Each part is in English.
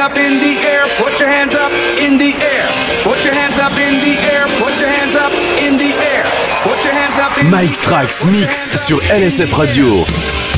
Up in the air, put your hands up in the air. Put your hands up in the air, put your hands up in the air. Put your hands up in Mike Trax Mix sur LSF Radio.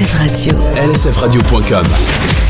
LSF Radio. LSFradio.com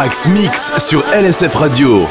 Trax Mix sur LSF Radio.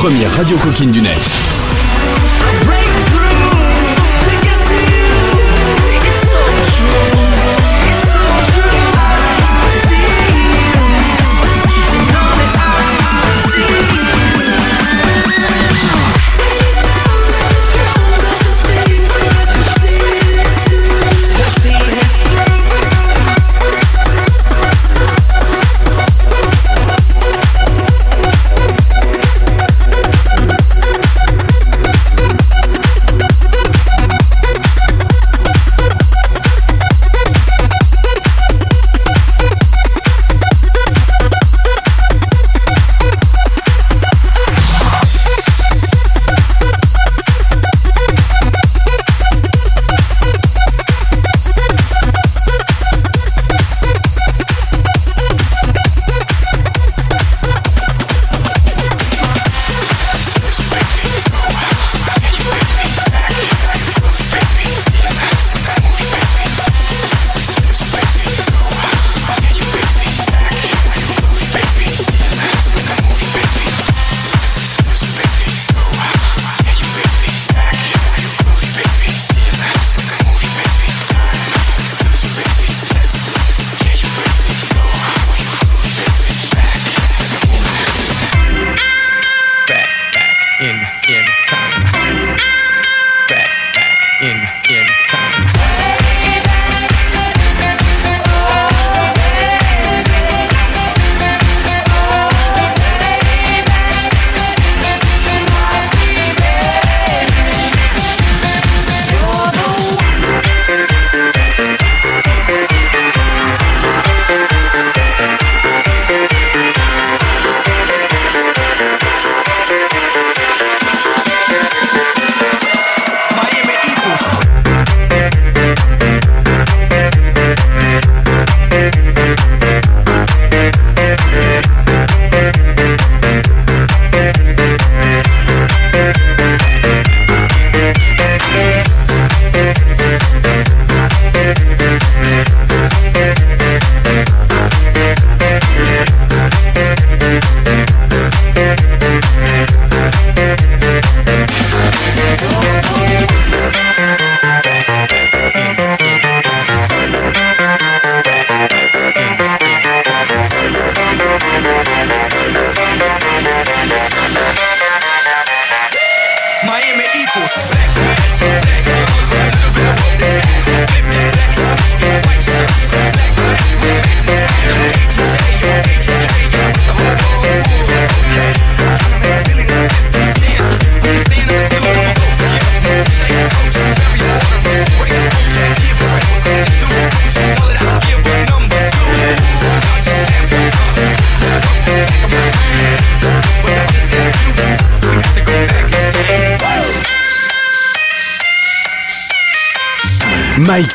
Première. Radio coquine du net.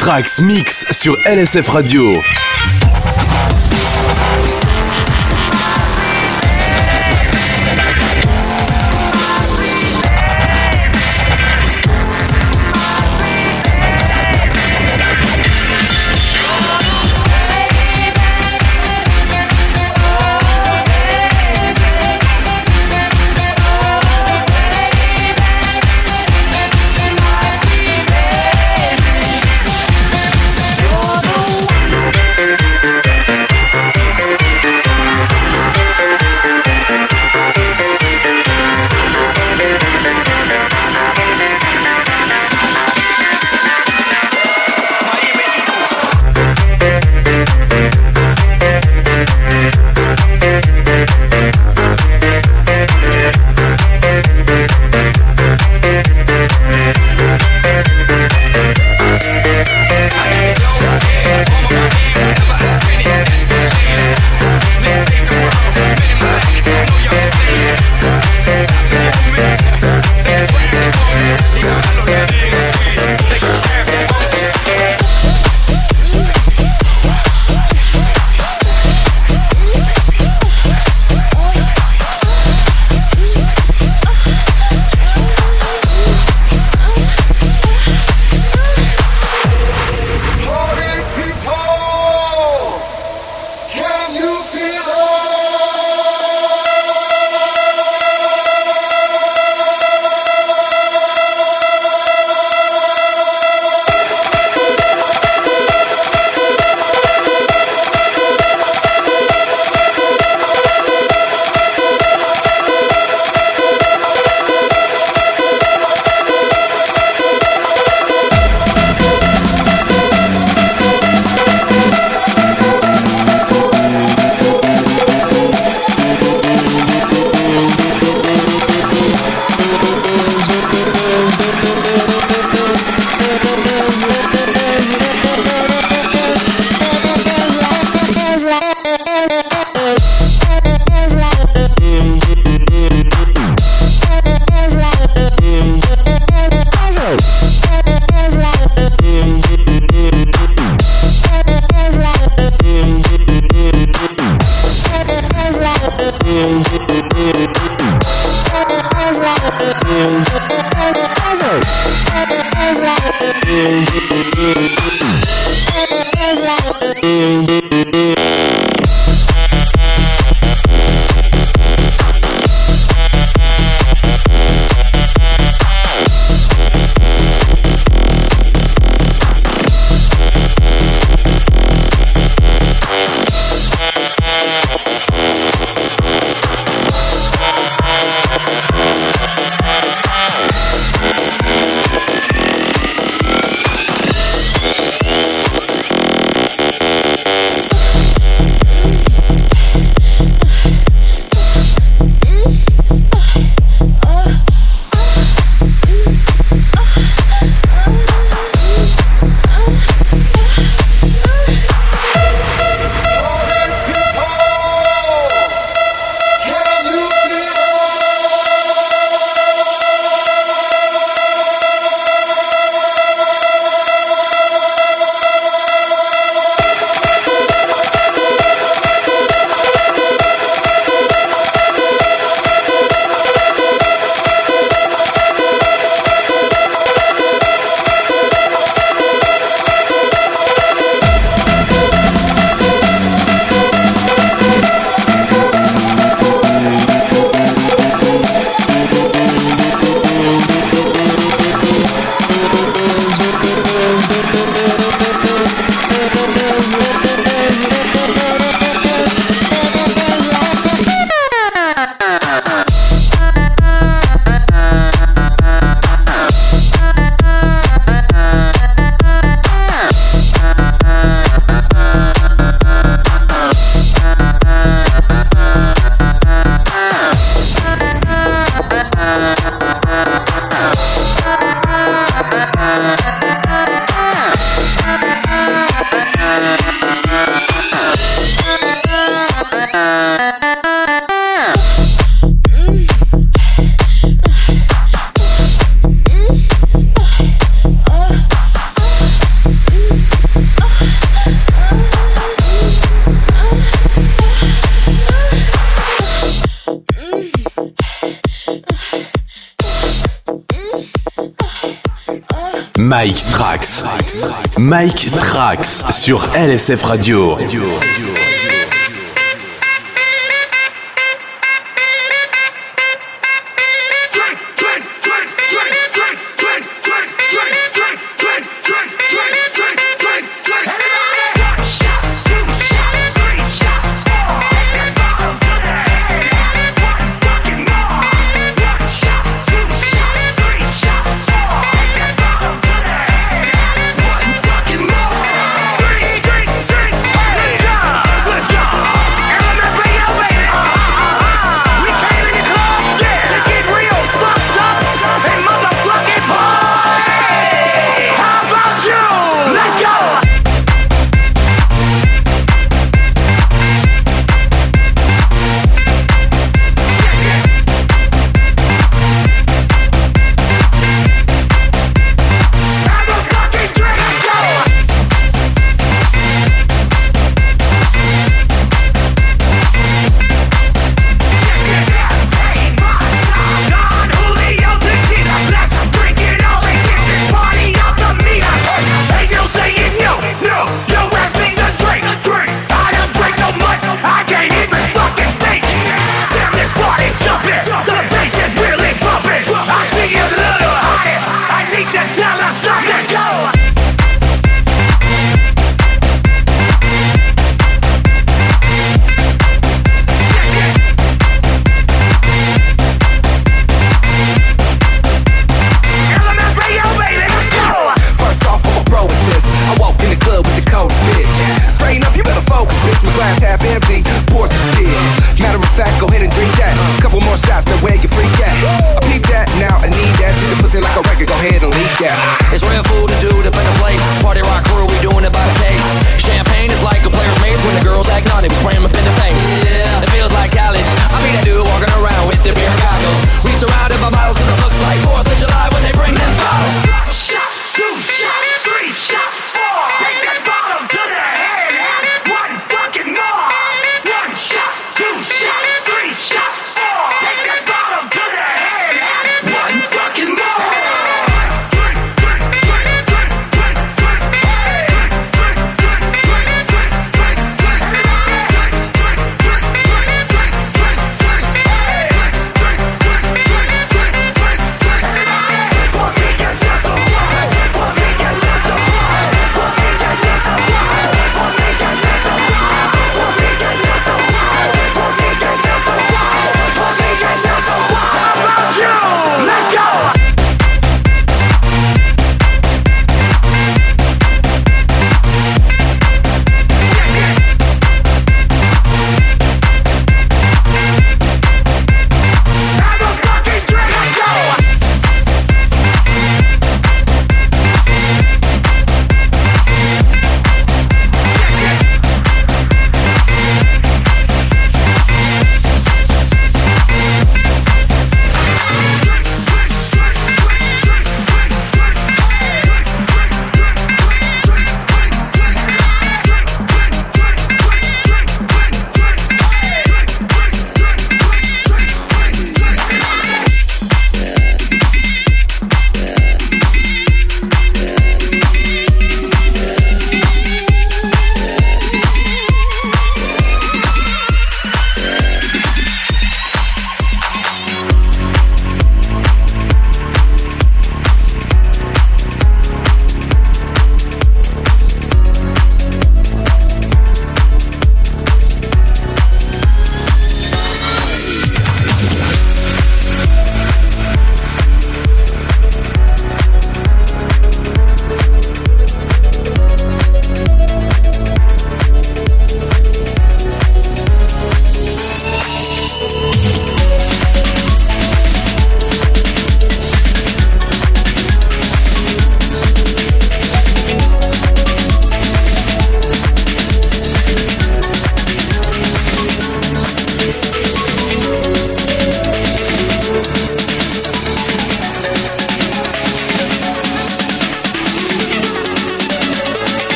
Trax Mix sur LSF Radio. Mike Trax. Mike Trax sur LSF Radio.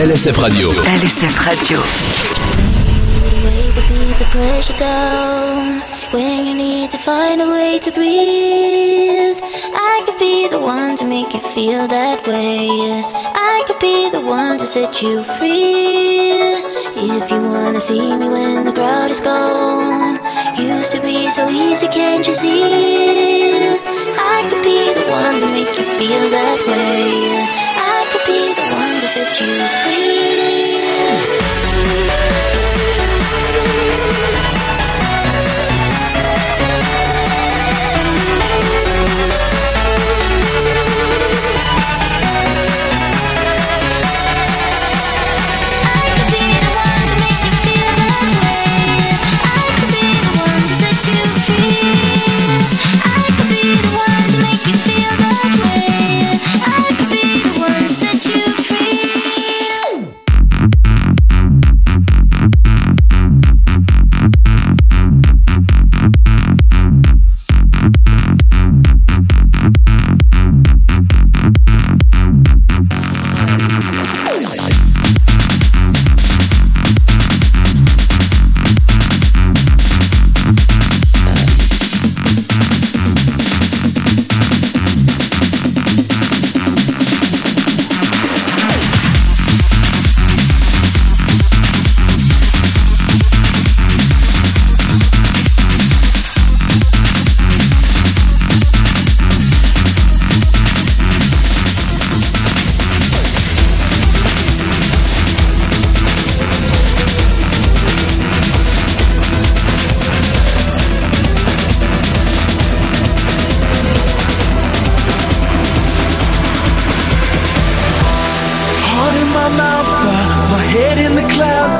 LSF Radio. LSF Radio. way to beat the pressure down when you need to find a way to breathe. I could be the one to make you feel that way. I could be the one to set you free. If you wanna see me when the crowd is gone, used to be so easy, can't you see? I could be the one to make you feel that way. Set you free.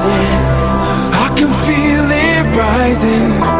Yeah. I can feel it rising.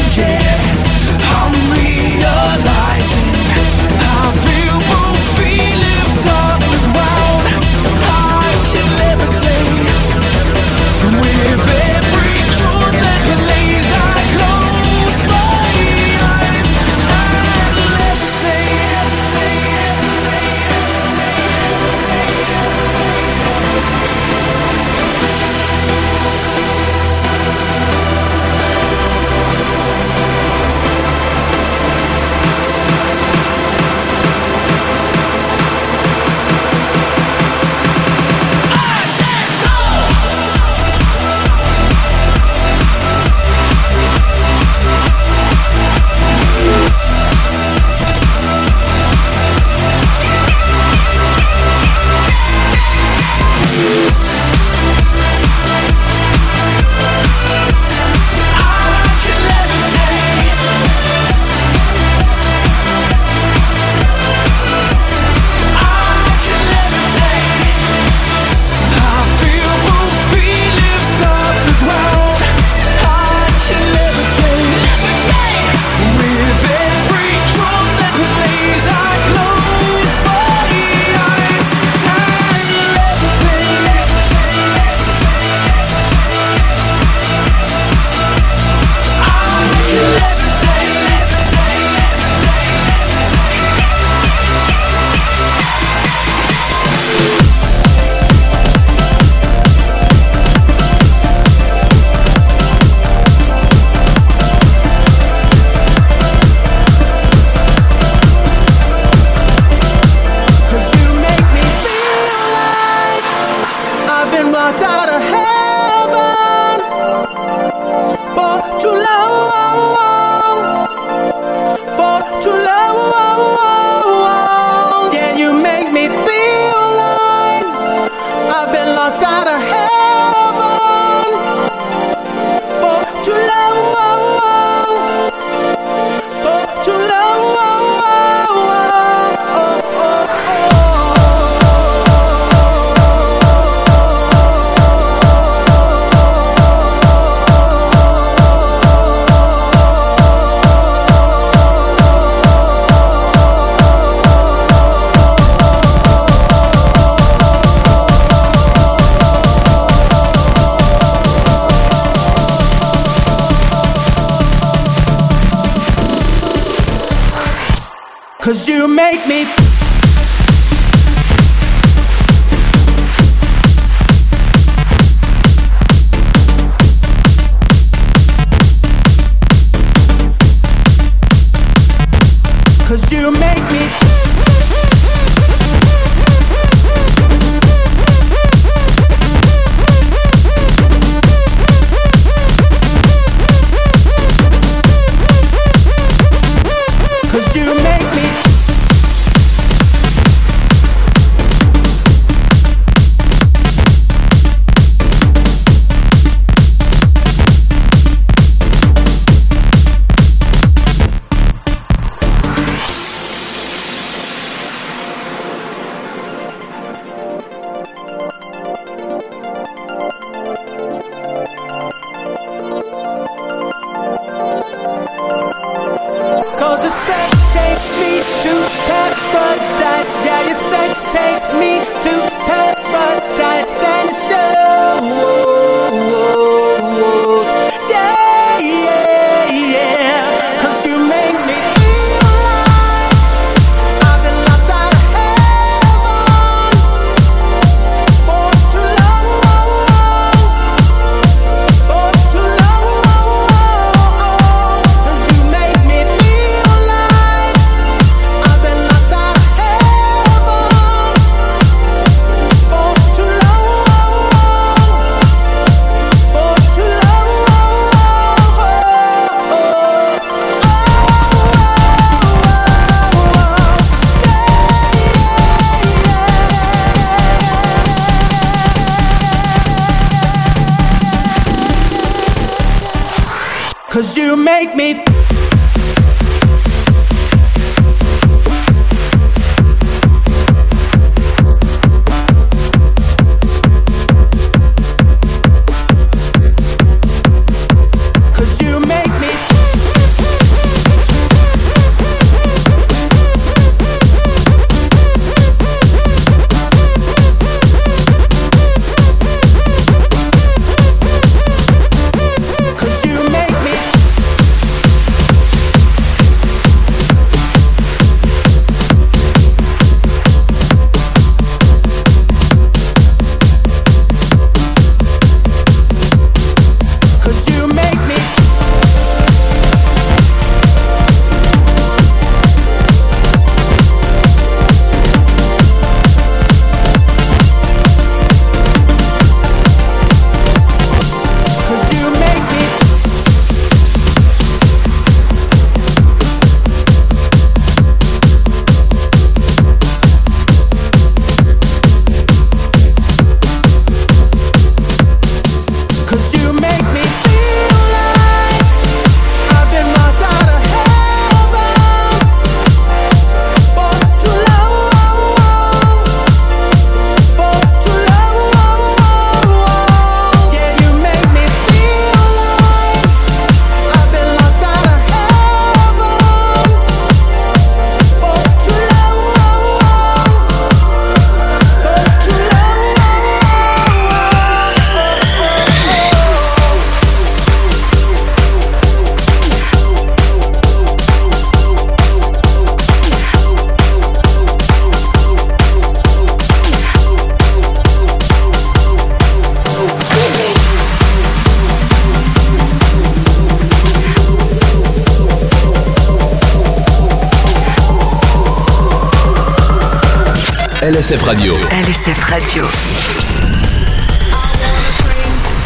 LSF Radio. LSF Radio.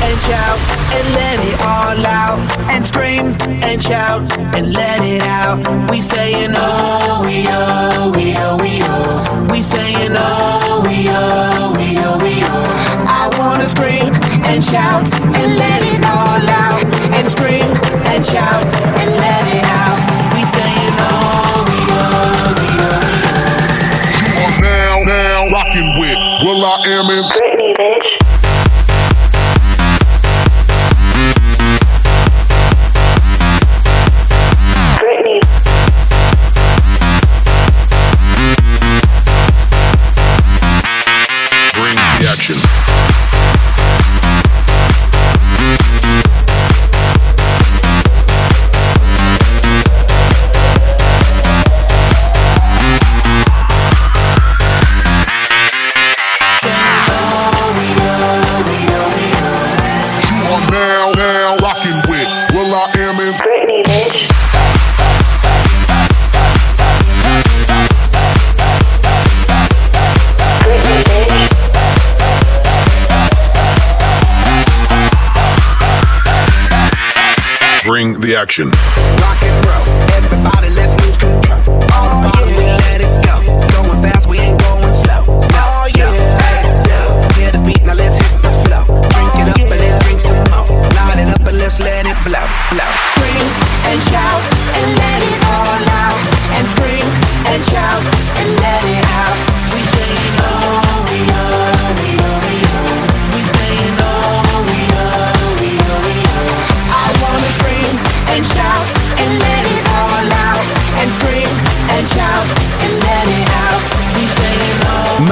And shout and let it all out. And scream and shout and let it out. We say saying oh.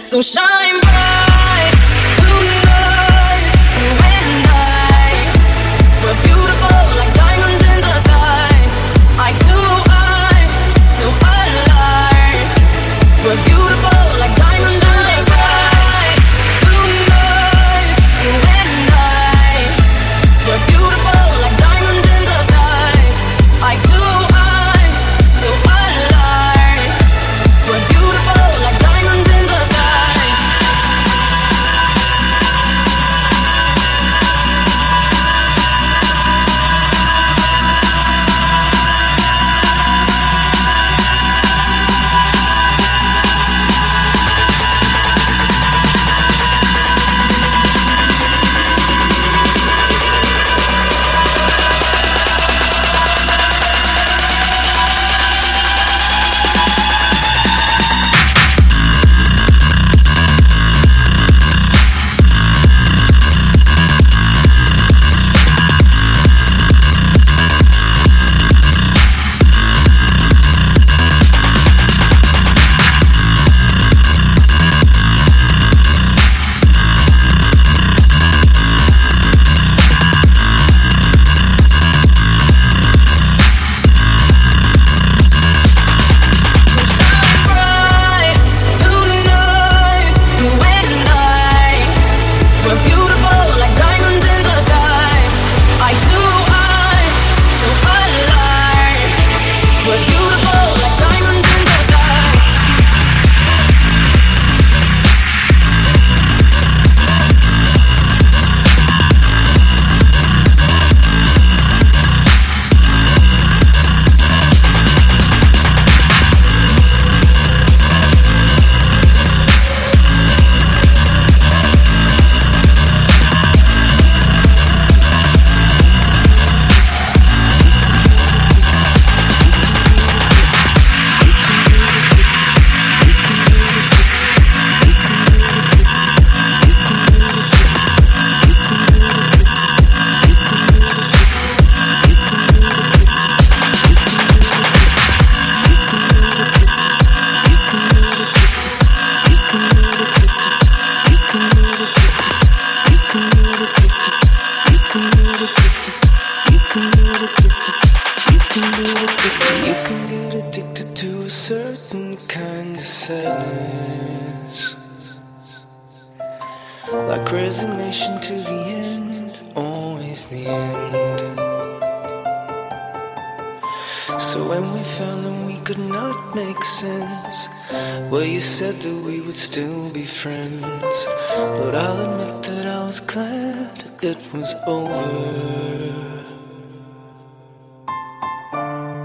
So shine bright. was over.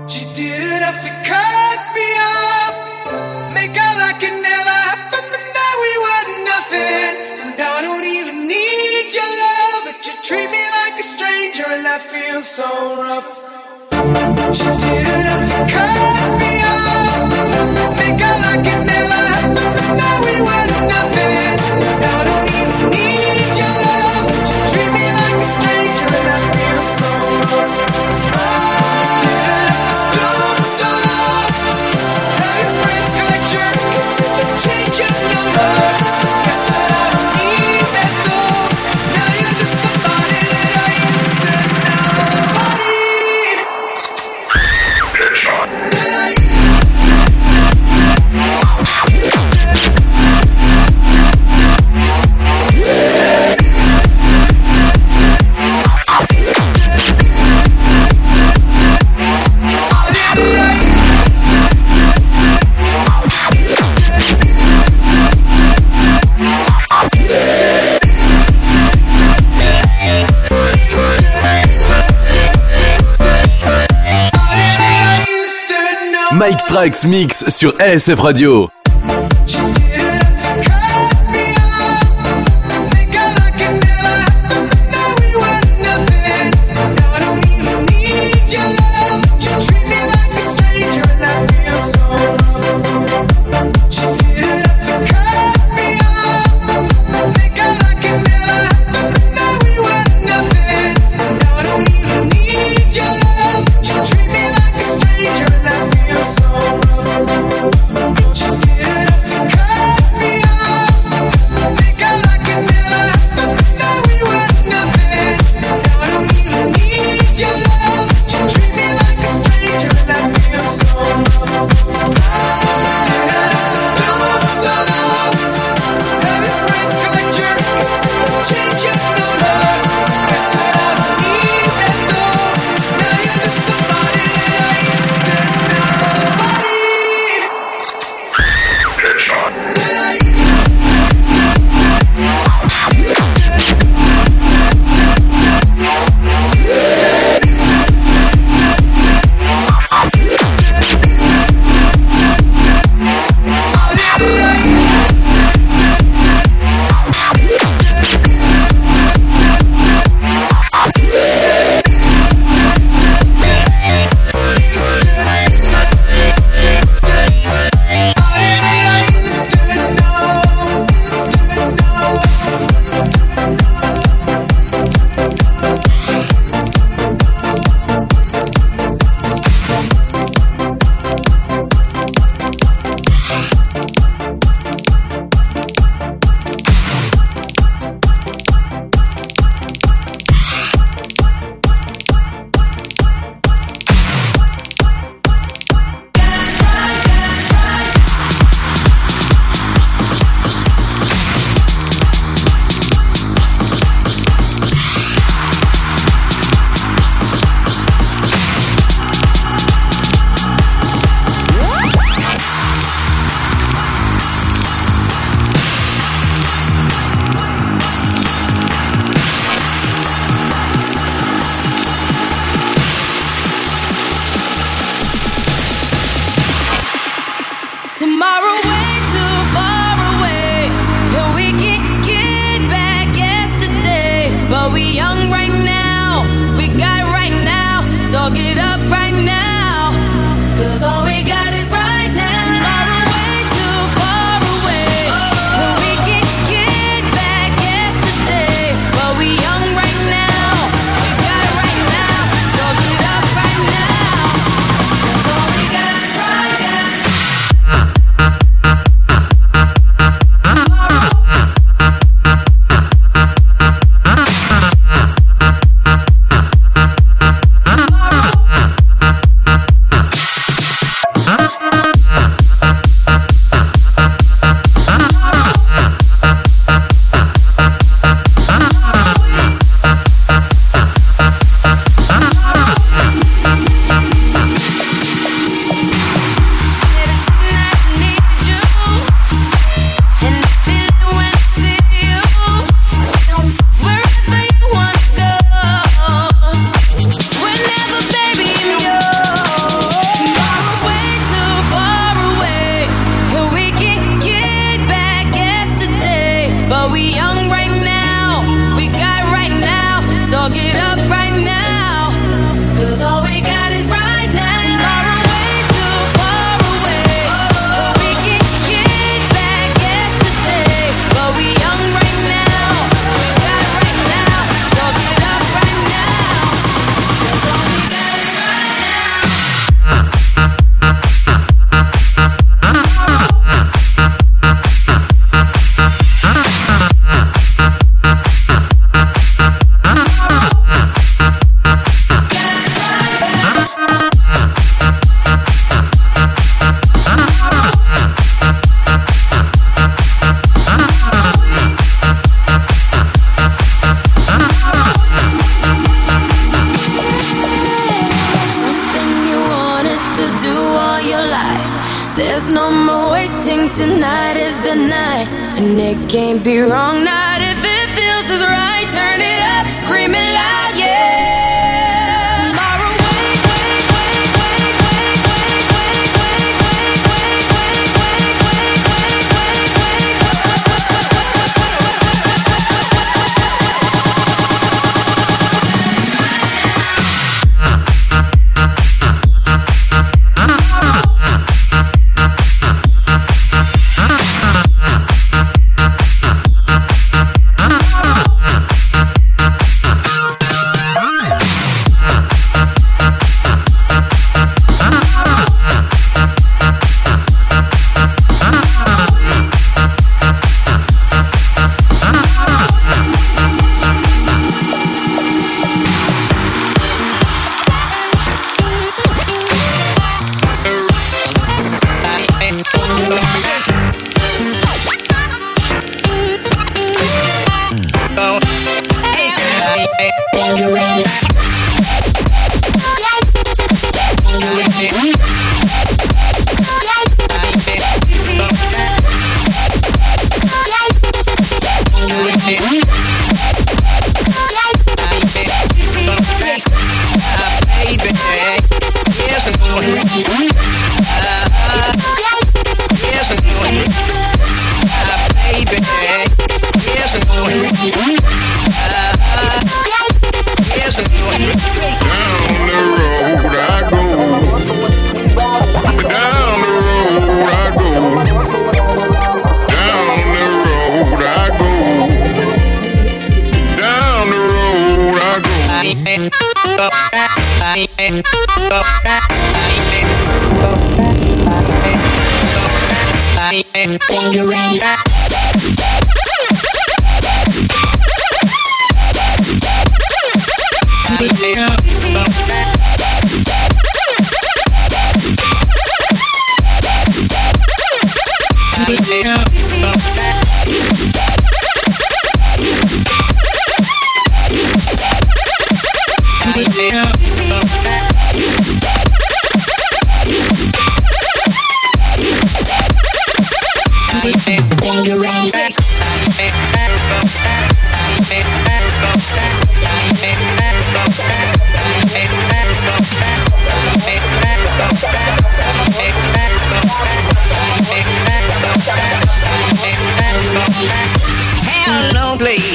She didn't have to cut me off, make out like it never happened, but now we were nothing. And I don't even need your love, but you treat me like a stranger, and I feel so rough. She didn't have to cut me off, make out like it never Yeah. Trax Mix sur LSF Radio.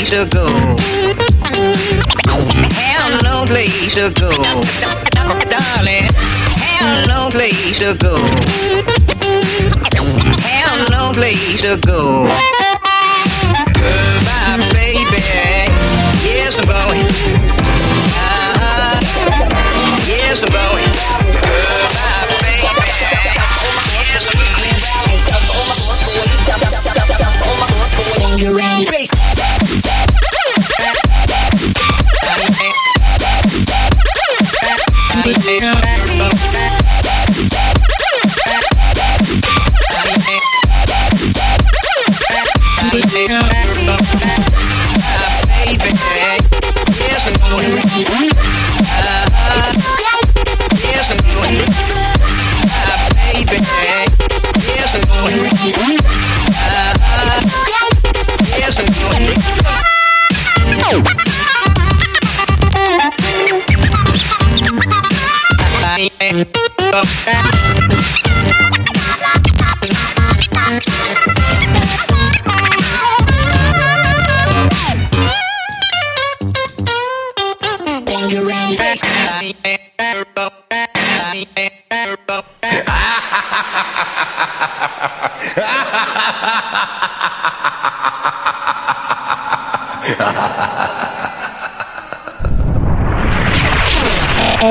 Place to go. Have no place to go. Darling, have no place to go. Have no place to go. Goodbye, baby. Yes, I'm going. Uh-huh. Yes, I'm going. Goodbye, baby. Yes, I'm going. Let's.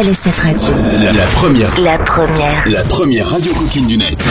LSF Radio. La, la, première. La première. La première radio coquine du net.